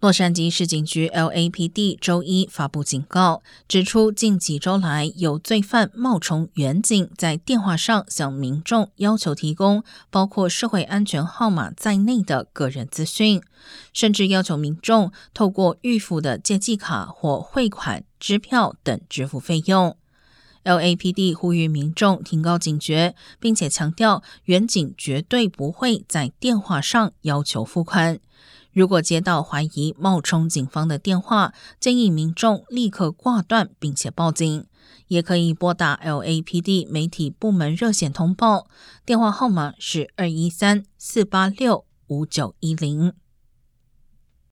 洛杉矶市警局 （LAPD） 周一发布警告，指出近几周来有罪犯冒充远警，在电话上向民众要求提供包括社会安全号码在内的个人资讯，甚至要求民众透过预付的借记卡或汇款、支票等支付费用。LAPD 呼吁民众提高警觉，并且强调远警绝对不会在电话上要求付款。如果接到怀疑冒充警方的电话，建议民众立刻挂断，并且报警。也可以拨打 LAPD 媒体部门热线通报，电话号码是二一三四八六五九一零。